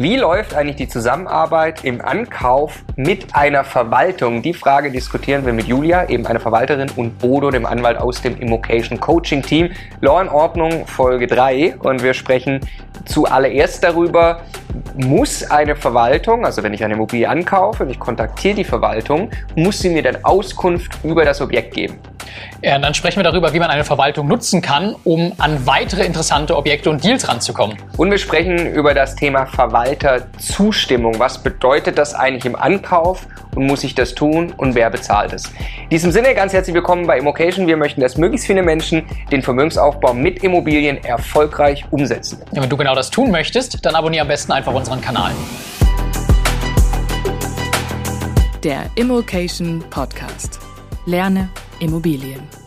Wie läuft eigentlich die Zusammenarbeit im Ankauf mit einer Verwaltung? Die Frage diskutieren wir mit Julia, eben eine Verwalterin, und Bodo, dem Anwalt aus dem Immocation Coaching Team. Law in Ordnung, Folge 3. Und wir sprechen zuallererst darüber, muss eine Verwaltung, also wenn ich eine Immobilie ankaufe und ich kontaktiere die Verwaltung, muss sie mir dann Auskunft über das Objekt geben? Ja, dann sprechen wir darüber, wie man eine Verwaltung nutzen kann, um an weitere interessante Objekte und Deals ranzukommen. Und wir sprechen über das Thema Verwalterzustimmung. Was bedeutet das eigentlich im Ankauf und muss ich das tun und wer bezahlt es? In diesem Sinne ganz herzlich willkommen bei Immocation. Wir möchten, dass möglichst viele Menschen den Vermögensaufbau mit Immobilien erfolgreich umsetzen. Ja, wenn du genau das tun möchtest, dann abonniere am besten einfach unseren Kanal. Der Immocation Podcast. Lerne Immobilien.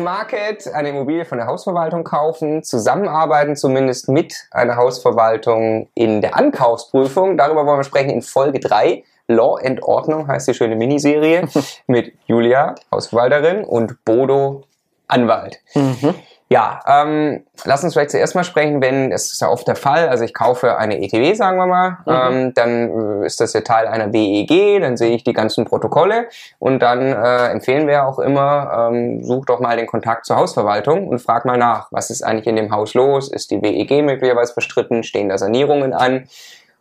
Market eine Immobilie von der Hausverwaltung kaufen, zusammenarbeiten zumindest mit einer Hausverwaltung in der Ankaufsprüfung. Darüber wollen wir sprechen in Folge 3. Law and Ordnung heißt die schöne Miniserie mit Julia, Hausverwalterin, und Bodo, Anwalt. Mhm. Ja, ähm, lass uns vielleicht zuerst mal sprechen, wenn, es ist ja oft der Fall, also ich kaufe eine ETW, sagen wir mal, mhm. ähm, dann ist das ja Teil einer WEG, dann sehe ich die ganzen Protokolle und dann äh, empfehlen wir auch immer, ähm, such doch mal den Kontakt zur Hausverwaltung und frag mal nach, was ist eigentlich in dem Haus los, ist die WEG möglicherweise verstritten, stehen da Sanierungen an,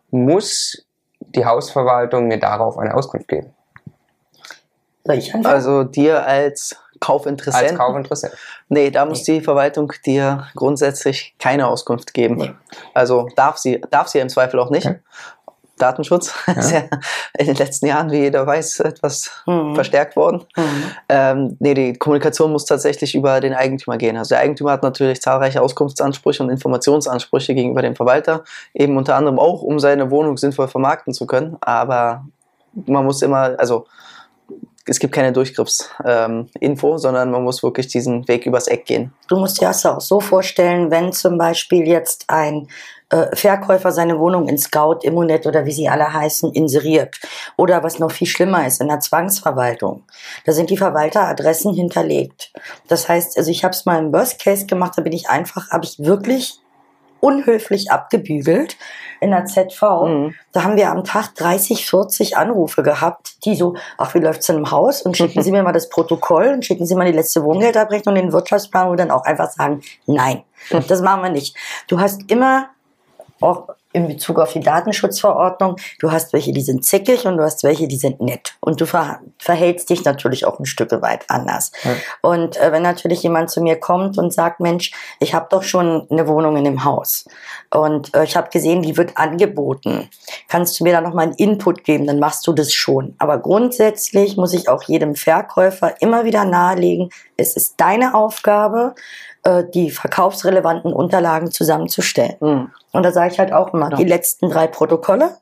muss die Hausverwaltung mir darauf eine Auskunft geben? Also dir als Kaufinteressent? Als Kaufinteressent. Nee, da muss die Verwaltung dir grundsätzlich keine Auskunft geben. Nee. Also darf sie, darf sie im Zweifel auch nicht. Okay. Datenschutz ja. ist ja in den letzten Jahren, wie jeder weiß, etwas mhm. verstärkt worden. Mhm. Ähm, nee, die Kommunikation muss tatsächlich über den Eigentümer gehen. Also der Eigentümer hat natürlich zahlreiche Auskunftsansprüche und Informationsansprüche gegenüber dem Verwalter, eben unter anderem auch, um seine Wohnung sinnvoll vermarkten zu können. Aber man muss immer, also es gibt keine Durchgriffsinfo, ähm, sondern man muss wirklich diesen Weg übers Eck gehen. Du musst dir das auch so vorstellen, wenn zum Beispiel jetzt ein äh, Verkäufer seine Wohnung in Scout, Immonet oder wie sie alle heißen, inseriert. Oder was noch viel schlimmer ist, in der Zwangsverwaltung. Da sind die Verwalteradressen hinterlegt. Das heißt, also ich habe es mal im Worst Case gemacht, da bin ich einfach, habe ich wirklich unhöflich abgebügelt in der ZV. Mhm. Da haben wir am Tag 30, 40 Anrufe gehabt, die so, ach, wie läuft's denn im Haus? Und schicken Sie mir mal das Protokoll und schicken Sie mal die letzte Wohngeldabrechnung und den Wirtschaftsplan und dann auch einfach sagen, nein, das machen wir nicht. Du hast immer auch in Bezug auf die Datenschutzverordnung, du hast welche, die sind zickig und du hast welche, die sind nett. Und du ver verhältst dich natürlich auch ein Stück weit anders. Ja. Und äh, wenn natürlich jemand zu mir kommt und sagt, Mensch, ich habe doch schon eine Wohnung in dem Haus und äh, ich habe gesehen, die wird angeboten, kannst du mir da nochmal einen Input geben, dann machst du das schon. Aber grundsätzlich muss ich auch jedem Verkäufer immer wieder nahelegen, es ist deine Aufgabe, äh, die verkaufsrelevanten Unterlagen zusammenzustellen. Mhm. Und da sage ich halt auch immer, ja. die letzten drei Protokolle,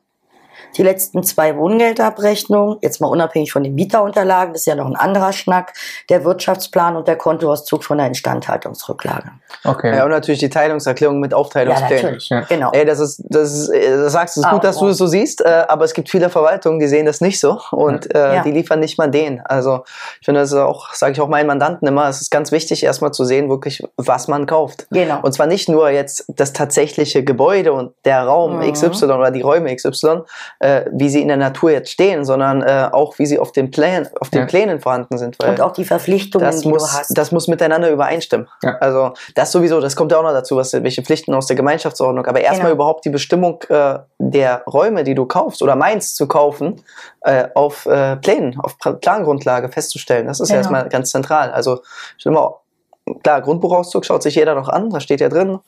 die letzten zwei Wohngeldabrechnungen, jetzt mal unabhängig von den Mieterunterlagen, das ist ja noch ein anderer Schnack, der Wirtschaftsplan und der Kontoauszug von der Instandhaltungsrücklage. Okay. Ja, und natürlich die Teilungserklärung mit Aufteilungsplänen. Ja, natürlich. Ja. Genau. Ey, das ist, das ist, das sagst du, ist gut, dass du es so siehst, äh, aber es gibt viele Verwaltungen, die sehen das nicht so und äh, ja. die liefern nicht mal den. Also ich finde, das ist auch, sage ich auch meinen Mandanten immer, es ist ganz wichtig, erstmal zu sehen, wirklich, was man kauft. Genau. Und zwar nicht nur jetzt das tatsächliche Gebäude und der Raum mhm. XY oder die Räume XY, äh, wie sie in der Natur jetzt stehen, sondern äh, auch wie sie auf den Plänen, auf den ja. Plänen vorhanden sind. und auch die Verpflichtungen, das die muss, du hast. Das muss miteinander übereinstimmen. Ja. Also das sowieso, das kommt ja auch noch dazu, was, welche Pflichten aus der Gemeinschaftsordnung. Aber erstmal genau. überhaupt die Bestimmung äh, der Räume, die du kaufst oder meinst zu kaufen, äh, auf äh, Plänen, auf Plangrundlage festzustellen. Das ist genau. ja erstmal ganz zentral. Also immer, klar, Grundbuchauszug schaut sich jeder noch an, da steht ja drin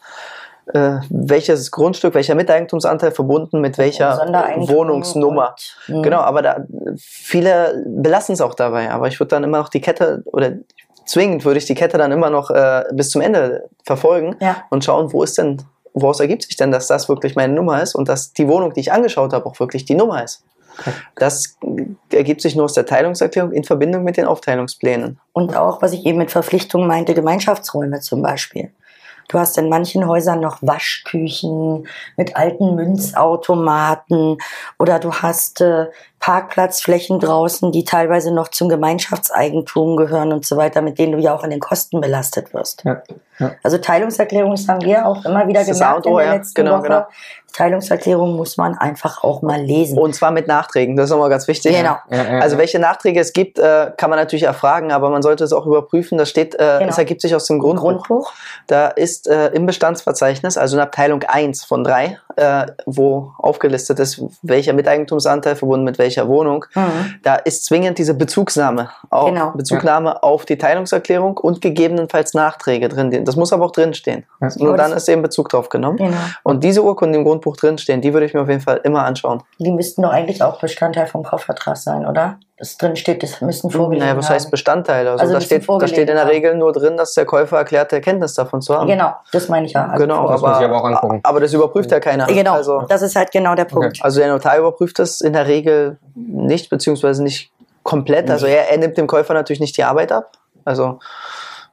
äh, welches Grundstück, welcher Miteigentumsanteil verbunden mit welcher Wohnungsnummer. Und. Genau, aber da, viele belassen es auch dabei. Aber ich würde dann immer noch die Kette oder zwingend würde ich die Kette dann immer noch äh, bis zum Ende verfolgen ja. und schauen, wo ist denn, woraus ergibt sich denn, dass das wirklich meine Nummer ist und dass die Wohnung, die ich angeschaut habe, auch wirklich die Nummer ist. Das ergibt sich nur aus der Teilungserklärung in Verbindung mit den Aufteilungsplänen. Und auch, was ich eben mit Verpflichtungen meinte, Gemeinschaftsräume zum Beispiel. Du hast in manchen Häusern noch Waschküchen mit alten Münzautomaten oder du hast äh, Parkplatzflächen draußen, die teilweise noch zum Gemeinschaftseigentum gehören und so weiter, mit denen du ja auch in den Kosten belastet wirst. Ja. Ja. Also Teilungserklärungen, das haben wir auch immer wieder gemerkt in der ja. letzten genau, Woche. Genau. Teilungserklärung muss man einfach auch mal lesen. Und zwar mit Nachträgen, das ist nochmal ganz wichtig. Genau. Also welche Nachträge es gibt, äh, kann man natürlich erfragen, aber man sollte es auch überprüfen. Das steht, äh, genau. es ergibt sich aus dem Grundbuch. Grundbuch. Da ist äh, im Bestandsverzeichnis, also in Abteilung 1 von 3, wo aufgelistet ist, welcher Miteigentumsanteil verbunden mit welcher Wohnung, mhm. da ist zwingend diese Bezugnahme, auch genau. Bezugnahme auf die Teilungserklärung und gegebenenfalls Nachträge drin. Das muss aber auch drinstehen. Ja. Nur dann ist eben Bezug drauf genommen. Genau. Und diese Urkunden im Grundbuch drinstehen, die würde ich mir auf jeden Fall immer anschauen. Die müssten doch eigentlich auch Bestandteil vom Kaufvertrag sein, oder? Das drin steht, das müssen vorgelegen Naja, was haben. heißt Bestandteil? Also, also da, steht, da steht in der Regel nur drin, dass der Käufer erklärte Kenntnis davon zu haben. Genau, das meine ich ja. Also genau, das aber, aber, auch angucken. aber das überprüft ja keiner. Genau, also, das ist halt genau der Punkt. Okay. Also der Notar überprüft das in der Regel nicht, beziehungsweise nicht komplett. Also er, er nimmt dem Käufer natürlich nicht die Arbeit ab. Also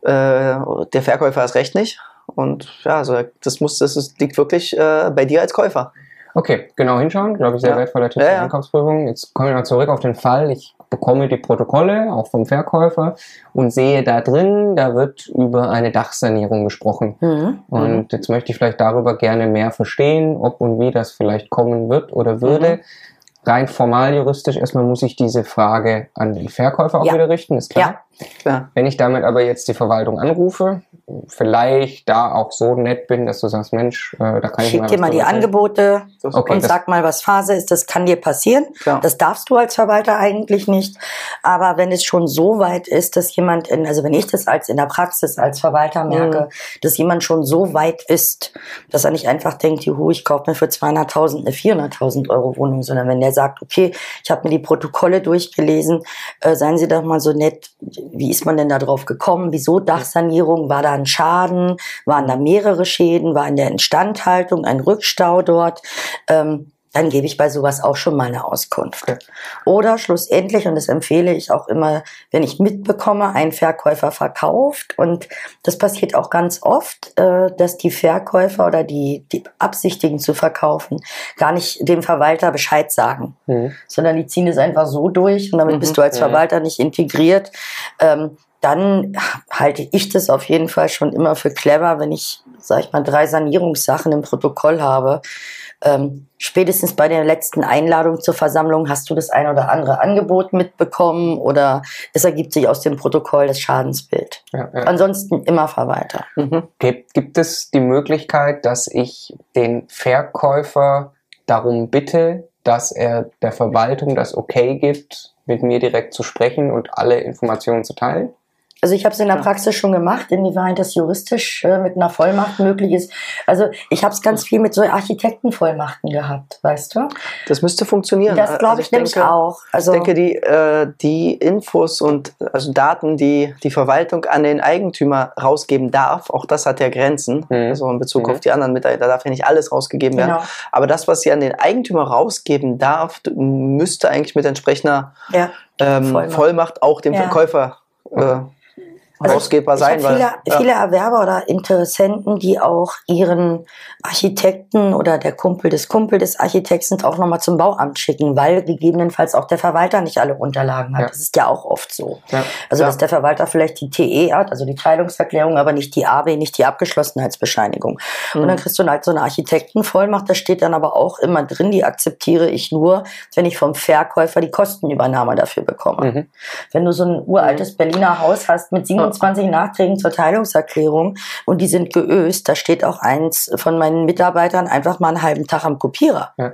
äh, der Verkäufer hat recht nicht. Und ja, also das muss, das ist, liegt wirklich äh, bei dir als Käufer. Okay, genau hinschauen, glaube ich, sehr ja. wertvoller Tipp ja, ja. Einkaufsprüfung. Jetzt kommen wir mal zurück auf den Fall. Ich bekomme die Protokolle, auch vom Verkäufer, und sehe da drin, da wird über eine Dachsanierung gesprochen. Mhm. Und mhm. jetzt möchte ich vielleicht darüber gerne mehr verstehen, ob und wie das vielleicht kommen wird oder würde. Mhm. Rein formal juristisch erstmal muss ich diese Frage an den Verkäufer auch wieder richten, ist klar. Ja. Wenn ich damit aber jetzt die Verwaltung anrufe, vielleicht da auch so nett bin, dass du sagst, Mensch, äh, da kann ich Schick mal dir mal die erzählen. Angebote okay, und sag mal, was Phase ist. Das kann dir passieren. Klar. Das darfst du als Verwalter eigentlich nicht. Aber wenn es schon so weit ist, dass jemand in, also wenn ich das als in der Praxis als Verwalter merke, mhm. dass jemand schon so weit ist, dass er nicht einfach denkt, juhu, ich kaufe mir für 200.000 eine 400.000 Euro Wohnung, sondern wenn der sagt, okay, ich habe mir die Protokolle durchgelesen, äh, seien Sie doch mal so nett, wie ist man denn da drauf gekommen? Wieso Dachsanierung? War da ein Schaden? Waren da mehrere Schäden? War in der Instandhaltung ein Rückstau dort? Ähm, dann gebe ich bei sowas auch schon mal eine Auskunft. Oder schlussendlich, und das empfehle ich auch immer, wenn ich mitbekomme, ein Verkäufer verkauft, und das passiert auch ganz oft, äh, dass die Verkäufer oder die, die absichtigen zu verkaufen, gar nicht dem Verwalter Bescheid sagen, mhm. sondern die ziehen es einfach so durch und damit mhm. bist du als Verwalter nicht integriert. Dann halte ich das auf jeden Fall schon immer für clever, wenn ich, sag ich mal, drei Sanierungssachen im Protokoll habe, ähm, spätestens bei der letzten Einladung zur Versammlung hast du das ein oder andere Angebot mitbekommen oder es ergibt sich aus dem Protokoll das Schadensbild. Ja, ja. Ansonsten immer Verwalter. Mhm. Gibt, gibt es die Möglichkeit, dass ich den Verkäufer darum bitte, dass er der Verwaltung das Okay gibt, mit mir direkt zu sprechen und alle Informationen zu teilen? Also ich habe es in der Praxis schon gemacht, inwieweit das juristisch äh, mit einer Vollmacht möglich ist. Also ich habe es ganz viel mit so Architektenvollmachten gehabt, weißt du? Das müsste funktionieren. Das glaube also ich, ich nämlich auch. Also ich denke, die, äh, die Infos und also Daten, die die Verwaltung an den Eigentümer rausgeben darf, auch das hat ja Grenzen. Mhm. Also in Bezug mhm. auf die anderen Mitarbeiter, da darf ja nicht alles rausgegeben werden. Genau. Aber das, was sie an den Eigentümer rausgeben darf, müsste eigentlich mit entsprechender ja. ähm, Vollmacht. Vollmacht. auch dem ja. Verkäufer äh, also ausgebbar sein. Weil, viele, ja. viele Erwerber oder Interessenten, die auch ihren Architekten oder der Kumpel des Kumpel des Architekten auch nochmal zum Bauamt schicken, weil gegebenenfalls auch der Verwalter nicht alle Unterlagen hat. Ja. Das ist ja auch oft so. Ja. Also dass der Verwalter vielleicht die TE hat, also die Teilungserklärung, aber nicht die AB, nicht die Abgeschlossenheitsbescheinigung. Mhm. Und dann kriegst du halt so eine Architektenvollmacht, da steht dann aber auch immer drin, die akzeptiere ich nur, wenn ich vom Verkäufer die Kostenübernahme dafür bekomme. Mhm. Wenn du so ein uraltes mhm. Berliner Haus hast mit 27 Nachträgen zur Teilungserklärung und die sind geöst. Da steht auch eins von meinen Mitarbeitern einfach mal einen halben Tag am Kopierer. Ja.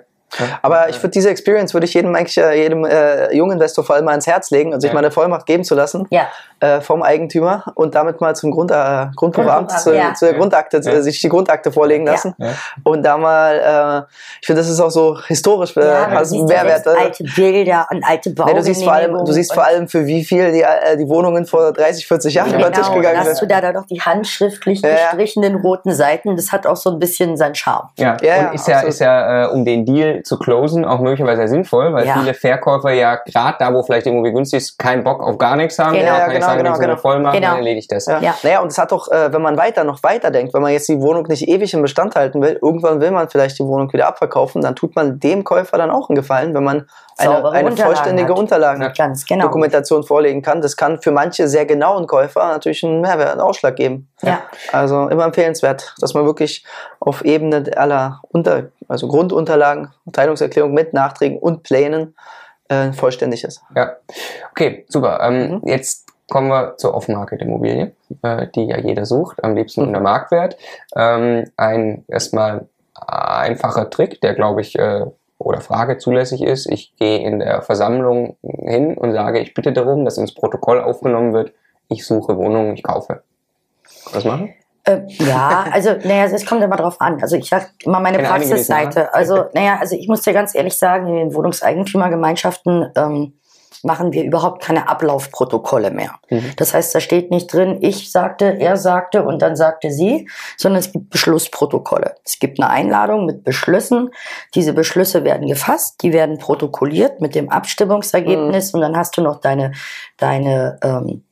Aber ich würde diese Experience würde ich jedem eigentlich äh, jedem äh, jungen Investor vor allem mal ins Herz legen und sich ja. mal eine Vollmacht geben zu lassen ja. Äh, vom Eigentümer und damit mal zum Grund, äh, Grundprogramm, zu, ja. zur Grundakte, ja. sich die Grundakte vorlegen lassen und da mal, äh, ich finde, das ist auch so historisch, äh, ja, also Mehrwert. alte Bilder und alte. Nee, du siehst vor allem, du siehst vor allem für wie viel die, äh, die Wohnungen vor 30, 40 Jahren genau, über den Tisch gegangen sind. hast du da, da doch die handschriftlich gestrichenen roten Seiten, das hat auch so ein bisschen seinen Charme. Ja, und ist ja, ist ja, äh, um den Deal zu closen, auch möglicherweise sinnvoll, weil ja. viele Verkäufer ja gerade da, wo vielleicht irgendwie günstig ist, keinen Bock auf gar nichts haben. Genau, ja, genau. Tage genau, genau. Vollmacht, Genau. dann erledigt das. Ja. Naja, und es hat doch, äh, wenn man weiter noch weiter denkt, wenn man jetzt die Wohnung nicht ewig im Bestand halten will, irgendwann will man vielleicht die Wohnung wieder abverkaufen, dann tut man dem Käufer dann auch einen Gefallen, wenn man eine, eine Unterlagen vollständige hat. Unterlagen Ganz genau. Dokumentation vorlegen kann. Das kann für manche sehr genauen Käufer natürlich einen Mehrwert, einen Ausschlag geben. Ja. Also immer empfehlenswert, dass man wirklich auf Ebene aller Unter, also Grundunterlagen, Teilungserklärung mit Nachträgen und Plänen äh, vollständig ist. Ja. Okay, super. Ähm, Mhm. Jetzt kommen wir zur Off-Market-Immobilie, äh, die ja jeder sucht, am liebsten Mhm. unter Marktwert. Ähm, ein erstmal einfacher Trick, der glaube ich äh, oder Frage zulässig ist. Ich gehe in der Versammlung hin und sage, ich bitte darum, dass ins Protokoll aufgenommen wird, ich suche Wohnungen, ich kaufe. Das machen? Äh, ja, also, naja, es kommt immer drauf an. Also ich sag immer meine Praxisseite. Also, naja, also ich muss dir ganz ehrlich sagen, in den Wohnungseigentümergemeinschaften ähm, machen wir überhaupt keine Ablaufprotokolle mehr. Mhm. Das heißt, da steht nicht drin, ich sagte, er sagte und dann sagte sie, sondern es gibt Beschlussprotokolle. Es gibt eine Einladung mit Beschlüssen. Diese Beschlüsse werden gefasst, die werden protokolliert mit dem Abstimmungsergebnis und dann hast du noch deine, deine ähm,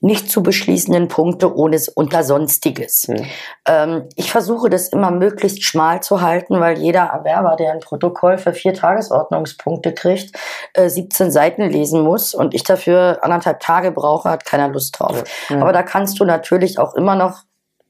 nicht zu beschließenden Punkte ohne unter Sonstiges. Mhm. Ähm, ich versuche das immer möglichst schmal zu halten, weil jeder Erwerber, der ein Protokoll für vier Tagesordnungspunkte kriegt, äh, 17 Seiten lesen muss und ich dafür anderthalb Tage brauche, hat keiner Lust drauf. Ja. Aber da kannst du natürlich auch immer noch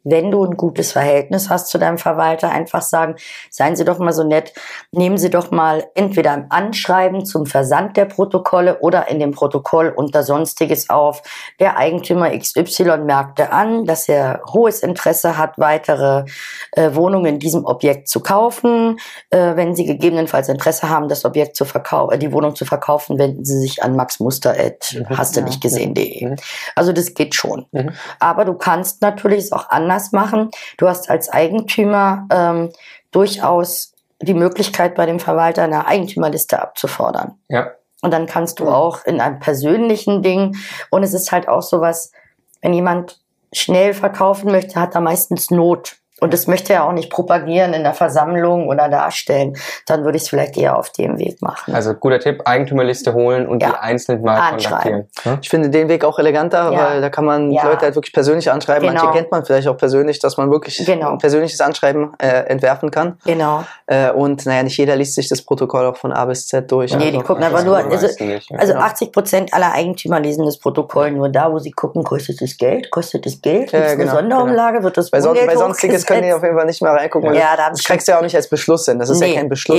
wenn du ein gutes Verhältnis hast zu deinem Verwalter, einfach sagen, seien Sie doch mal so nett, nehmen Sie doch mal entweder im Anschreiben zum Versand der Protokolle oder in dem Protokoll unter Sonstiges auf. Der Eigentümer XY merkte an, dass er hohes Interesse hat, weitere äh, Wohnungen in diesem Objekt zu kaufen. Äh, wenn Sie gegebenenfalls Interesse haben, das Objekt zu verkaufen, äh, die Wohnung zu verkaufen, wenden Sie sich an Max Muster at hast du nicht gesehen.de. Mhm. Also das geht schon. Mhm. Aber du kannst natürlich es auch anders machen. Du hast als Eigentümer ähm, durchaus die Möglichkeit, bei dem Verwalter eine Eigentümerliste abzufordern. Ja. Und dann kannst du auch in einem persönlichen Ding, und es ist halt auch sowas, wenn jemand schnell verkaufen möchte, hat er meistens Not. Und das möchte er auch nicht propagieren in der Versammlung oder darstellen. Dann würde ich es vielleicht eher auf dem Weg machen. Also guter Tipp, Eigentümerliste holen und Ja. die einzeln mal Anschreiben. kontaktieren. Ja? Ich finde den Weg auch eleganter, Ja. weil da kann man Ja. Leute halt wirklich persönlich anschreiben. Genau. Manche kennt man vielleicht auch persönlich, dass man wirklich Genau. ein persönliches Anschreiben äh, entwerfen kann. Genau. Äh, und naja, nicht jeder liest sich das Protokoll auch von A bis Z durch. Nee, die Also, gucken Das aber nur, also, nicht, also Genau. 80 Prozent aller Eigentümer lesen das Protokoll nur da, wo sie gucken, kostet es Geld, kostet es Geld, gibt es genau, eine Sonderumlage, wird das bei, Wohngeld bei sonstiges können die auf jeden Fall nicht mehr reingucken. Ja, da das kriegst du ja auch nicht als Beschluss hin. Das ist Nee, ja kein Beschluss,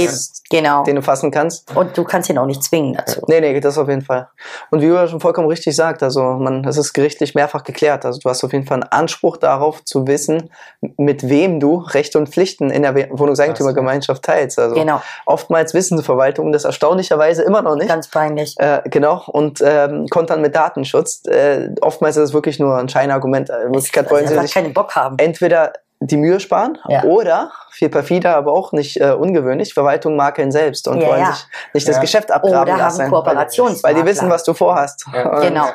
eben, genau. den du fassen kannst. Und du kannst ihn auch nicht zwingen dazu. Nee, nee, das auf jeden Fall. Und wie Julia schon vollkommen richtig sagt, also man, das ist gerichtlich mehrfach geklärt. Also du hast auf jeden Fall einen Anspruch darauf zu wissen, mit wem du Rechte und Pflichten in der Wohnungseigentümergemeinschaft teilst. Also Genau. oftmals wissen die Verwaltungen das erstaunlicherweise immer noch nicht. Ganz peinlich. Äh, genau, und ähm, kontern mit Datenschutz. Äh, oftmals ist es wirklich nur ein Scheinargument. Äh, In Wirklichkeit wollen sie sich keinen Bock haben. entweder die Mühe sparen Ja. oder, viel perfider, aber auch nicht äh, ungewöhnlich, Verwaltung makeln selbst und Ja, wollen ja. sich nicht das. Geschäft abgraben Oder lassen. haben weil- Kooperationsmakler. Weil die wissen, was du vorhast. Genau.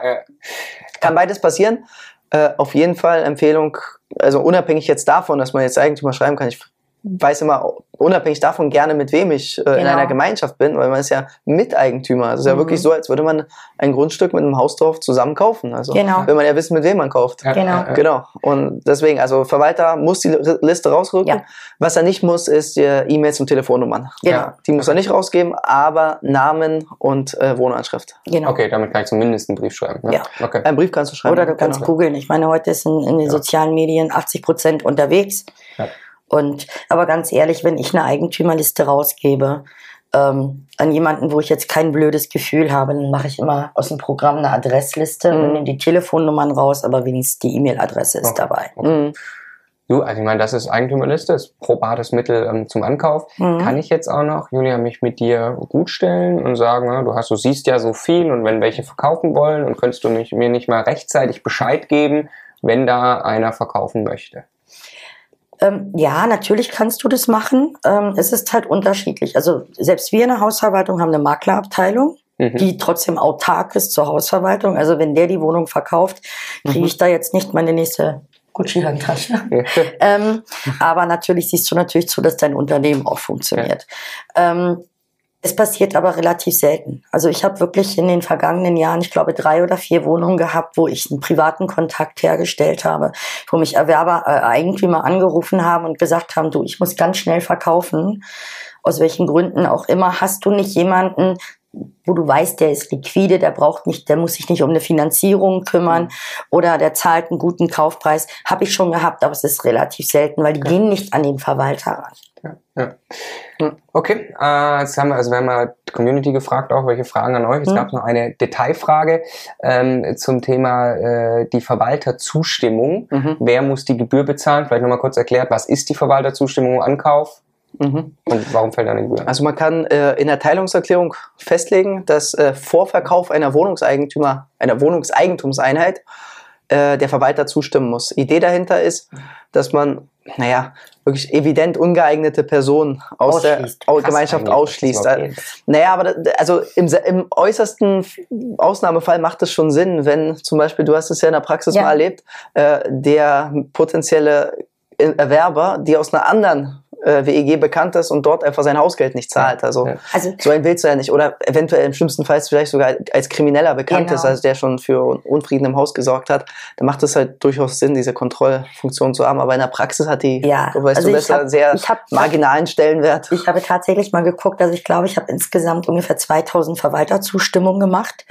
Kann beides passieren. Äh, auf jeden Fall Empfehlung, also unabhängig jetzt davon, dass man jetzt Eigentümer schreiben kann, ich weiß immer unabhängig davon gerne, mit wem ich äh, in Genau. einer Gemeinschaft bin, weil man ist ja Miteigentümer. Es ist ja Mhm. wirklich so, als würde man ein Grundstück mit einem Hausdorf zusammen kaufen. Also Genau. will man ja wissen, mit wem man kauft. Ja, Genau. ja, ja. Genau. Und deswegen, also Verwalter muss die Liste rausrücken. Ja. Was er nicht muss, ist die E-Mails und Telefonnummern. Genau. Ja. Die muss er nicht rausgeben, aber Namen und äh, Wohnanschrift. Genau. Okay, damit kann ich zumindest einen Brief schreiben. Ne? Ja. Okay. Einen Brief kannst du schreiben. Oder du kannst genau. googeln. Ich meine, heute sind in den Ja. sozialen Medien 80 Prozent unterwegs. Ja. Und aber ganz ehrlich, wenn ich eine Eigentümerliste rausgebe ähm, an jemanden, wo ich jetzt kein blödes Gefühl habe, dann mache ich immer aus dem Programm eine Adressliste Mhm. und nehme die Telefonnummern raus, aber wenigstens die E-Mail-Adresse ist Okay. dabei. Mhm. Du, also ich meine, das ist Eigentümerliste, ist probates Mittel ähm, zum Ankauf. Mhm. Kann ich jetzt auch noch, Julia, mich mit dir gut stellen und sagen, ja, du hast, du siehst ja so viel und wenn welche verkaufen wollen und könntest du mich, mir nicht mal rechtzeitig Bescheid geben, wenn da einer verkaufen möchte? Ähm, ja, natürlich kannst du das machen. Ähm, es ist halt unterschiedlich. Also selbst wir in der Hausverwaltung haben eine Maklerabteilung, Mhm. die trotzdem autark ist zur Hausverwaltung. Also wenn der die Wohnung verkauft, kriege Mhm. ich da jetzt nicht meine nächste Gucci-Handtasche. ähm, aber natürlich siehst du natürlich zu, dass dein Unternehmen auch funktioniert. Ähm, Es passiert aber relativ selten. Also ich habe wirklich in den vergangenen Jahren, ich glaube, drei oder vier Wohnungen gehabt, wo ich einen privaten Kontakt hergestellt habe, wo mich Erwerber, äh, Eigentümer angerufen haben und gesagt haben, du, ich muss ganz schnell verkaufen. Aus welchen Gründen auch immer. Hast du nicht jemanden, wo du weißt, der ist liquide, der braucht nicht, der muss sich nicht um eine Finanzierung kümmern oder der zahlt einen guten Kaufpreis. Habe ich schon gehabt, aber es ist relativ selten, weil die gehen nicht an den Verwalter ran. Ja, ja. Hm, okay, äh, jetzt haben wir, also wir haben mal die Community gefragt auch, welche Fragen an euch. Es hm. gab noch eine Detailfrage ähm, zum Thema äh, die Verwalterzustimmung. Mhm. Wer muss die Gebühr bezahlen? Vielleicht nochmal kurz erklärt, was ist die Verwalterzustimmung im Ankauf? Mhm. Und warum fällt eine Gebühr? Also man kann äh, in der Teilungserklärung festlegen, dass äh, vor Verkauf einer Wohnungseigentümer, einer Wohnungseigentumseinheit äh, der Verwalter zustimmen muss. Idee dahinter ist, dass man, naja, wirklich evident ungeeignete Personen aus der Gemeinschaft ausschließt. Okay. Naja, aber also im, im äußersten Ausnahmefall macht es schon Sinn, wenn zum Beispiel, du hast es ja in der Praxis ja. mal erlebt, äh, der potenzielle Erwerber, die aus einer anderen äh, WEG bekannt ist und dort einfach sein Hausgeld nicht zahlt. Also, ja. also so ein willst du ja nicht. Oder eventuell im schlimmsten Fall vielleicht sogar als Krimineller bekannt genau. ist, also der schon für Unfrieden im Haus gesorgt hat. Da macht es halt durchaus Sinn, diese Kontrollfunktion zu haben. Aber in der Praxis hat die, ja. du weißt also du besser, hab, sehr hab, marginalen Stellenwert. Ich habe tatsächlich mal geguckt, also ich glaube, ich habe insgesamt ungefähr 2000 Verwalterzustimmungen gemacht.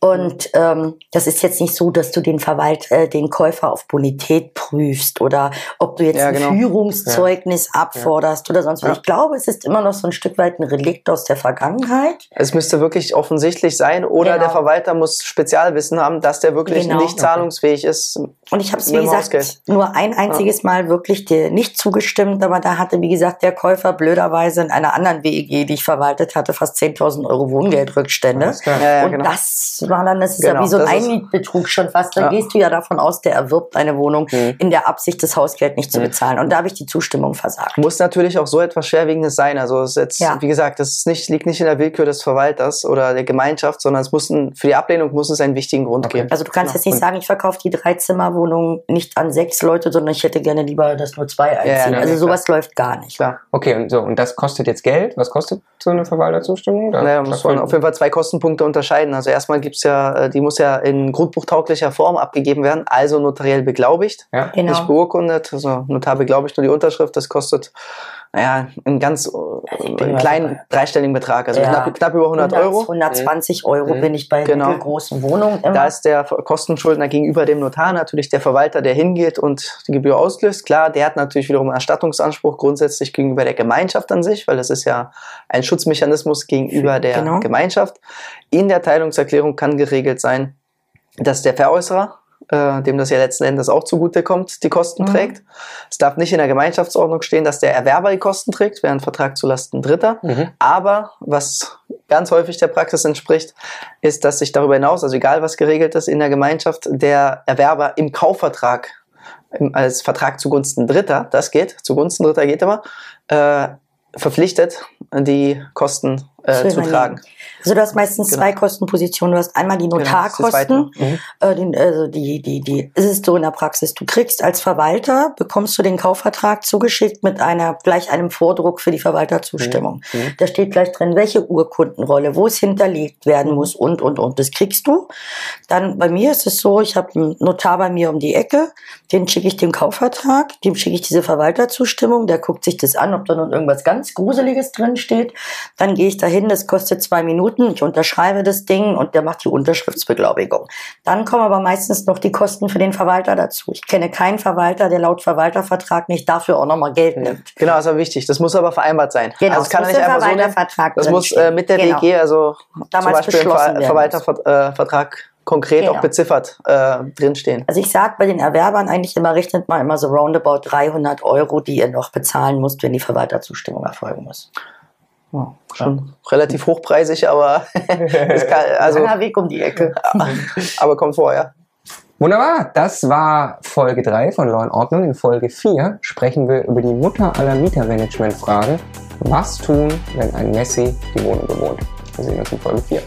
Und ähm, das ist jetzt nicht so, dass du den Verwalt, äh, den Käufer auf Bonität prüfst oder ob du jetzt ja, genau. ein Führungszeugnis ja. abforderst forderst oder sonst was. Ja. Ich glaube, es ist immer noch so ein Stück weit ein Relikt aus der Vergangenheit. Es müsste wirklich offensichtlich sein oder genau. der Verwalter muss Spezialwissen haben, dass der wirklich genau. nicht zahlungsfähig ist. Und ich habe es, wie gesagt, Hausgeld. nur ein einziges ja. Mal wirklich dir nicht zugestimmt, aber da hatte, wie gesagt, der Käufer blöderweise in einer anderen WEG, die ich verwaltet hatte, fast 10.000 Euro Wohngeldrückstände. Ja, und genau. das war dann, das ist genau, ja wie so ein Einmietbetrug schon fast. Dann gehst du ja davon aus, der erwirbt eine Wohnung mhm. in der Absicht, das Hausgeld nicht zu mhm. bezahlen. Und da habe ich die Zustimmung versagt. Muss natürlich auch so etwas Schwerwiegendes sein. Also es ist jetzt, ja. wie gesagt, das ist nicht, liegt nicht in der Willkür des Verwalters oder der Gemeinschaft, sondern es muss ein, für die Ablehnung muss es einen wichtigen Grund okay. geben. Also du kannst genau. jetzt nicht sagen, ich verkaufe die Dreizimmerwohnung nicht an sechs Leute, sondern ich hätte gerne lieber, dass nur zwei einziehen. Ja, ja, also sowas klar. läuft gar nicht. Klar. Okay, und so, und das kostet jetzt Geld? Was kostet so eine Verwalterzustimmung? Da naja, muss man auf jeden Fall zwei Kostenpunkte unterscheiden. Also erstmal gibt's ja, äh, die muss ja in grundbuchtauglicher Form abgegeben werden, also notariell beglaubigt, ja. genau. nicht beurkundet, also notar beglaubigt nur die Unterschrift, das kostet naja, einen ganz äh, kleinen dreistelligen Betrag, also ja. knapp, knapp, über 100 100, Euro. 120 Euro mhm. bin ich bei genau. großen Wohnungen immer. Da ist der Kostenschuldner gegenüber dem Notar natürlich der Verwalter, der hingeht und die Gebühr auslöst. Klar, der hat natürlich wiederum einen Erstattungsanspruch grundsätzlich gegenüber der Gemeinschaft an sich, weil das ist ja ein Schutzmechanismus gegenüber der genau. Gemeinschaft. In der Teilungserklärung kann geregelt sein, dass der Veräußerer äh, dem das ja letzten Endes auch zugutekommt, die Kosten mhm. trägt. Es darf nicht in der Gemeinschaftsordnung stehen, dass der Erwerber die Kosten trägt, ein Vertrag zulasten Dritter. Mhm. Aber was ganz häufig der Praxis entspricht, ist, dass sich darüber hinaus, also egal was geregelt ist in der Gemeinschaft, der Erwerber im Kaufvertrag als Vertrag zugunsten Dritter, das geht, zugunsten Dritter geht aber, äh, verpflichtet, die Kosten äh, zu tragen. Also du hast meistens genau. zwei Kostenpositionen. Du hast einmal die genau, Notarkosten. Genau, mhm. äh, den, also die, die, die, ist es so in der Praxis. Du kriegst als Verwalter, bekommst du den Kaufvertrag zugeschickt mit einer, gleich einem Vordruck für die Verwalterzustimmung. Mhm. mhm. Da steht gleich drin, welche Urkundenrolle, wo es hinterlegt werden mhm. muss und, und, und. Das kriegst du. Dann bei mir ist es so, ich habe einen Notar bei mir um die Ecke, den schicke ich den Kaufvertrag, dem schicke ich diese Verwalterzustimmung, der guckt sich das an, ob da noch irgendwas ganz Gruseliges drin steht. Dann gehe ich dahin dahin, das kostet zwei Minuten, ich unterschreibe das Ding und der macht die Unterschriftsbeglaubigung. Dann kommen aber meistens noch die Kosten für den Verwalter dazu. Ich kenne keinen Verwalter, der laut Verwaltervertrag nicht dafür auch nochmal Geld nimmt. Genau, das ist wichtig. Das muss aber vereinbart sein. Genau, also es kann nicht einfach so nehmen. Das muss äh, mit der genau. WG, also Damals zum Beispiel im Ver Verwaltervertrag konkret genau. auch beziffert äh, drinstehen. Also ich sage bei den Erwerbern eigentlich immer, rechnet mal immer so roundabout 300 Euro, die ihr noch bezahlen müsst, wenn die Verwalterzustimmung erfolgen muss. Ja, schon ja. relativ hochpreisig, aber kann, also langer Weg um die Ecke. aber kommt vorher. Wunderbar, das war Folge 3 von Law Ordnung. In Folge 4 sprechen wir über die Mutter aller Mietermanagement-Fragen. Was tun, wenn ein Messi die Wohnung bewohnt? Wir sehen uns in Folge 4.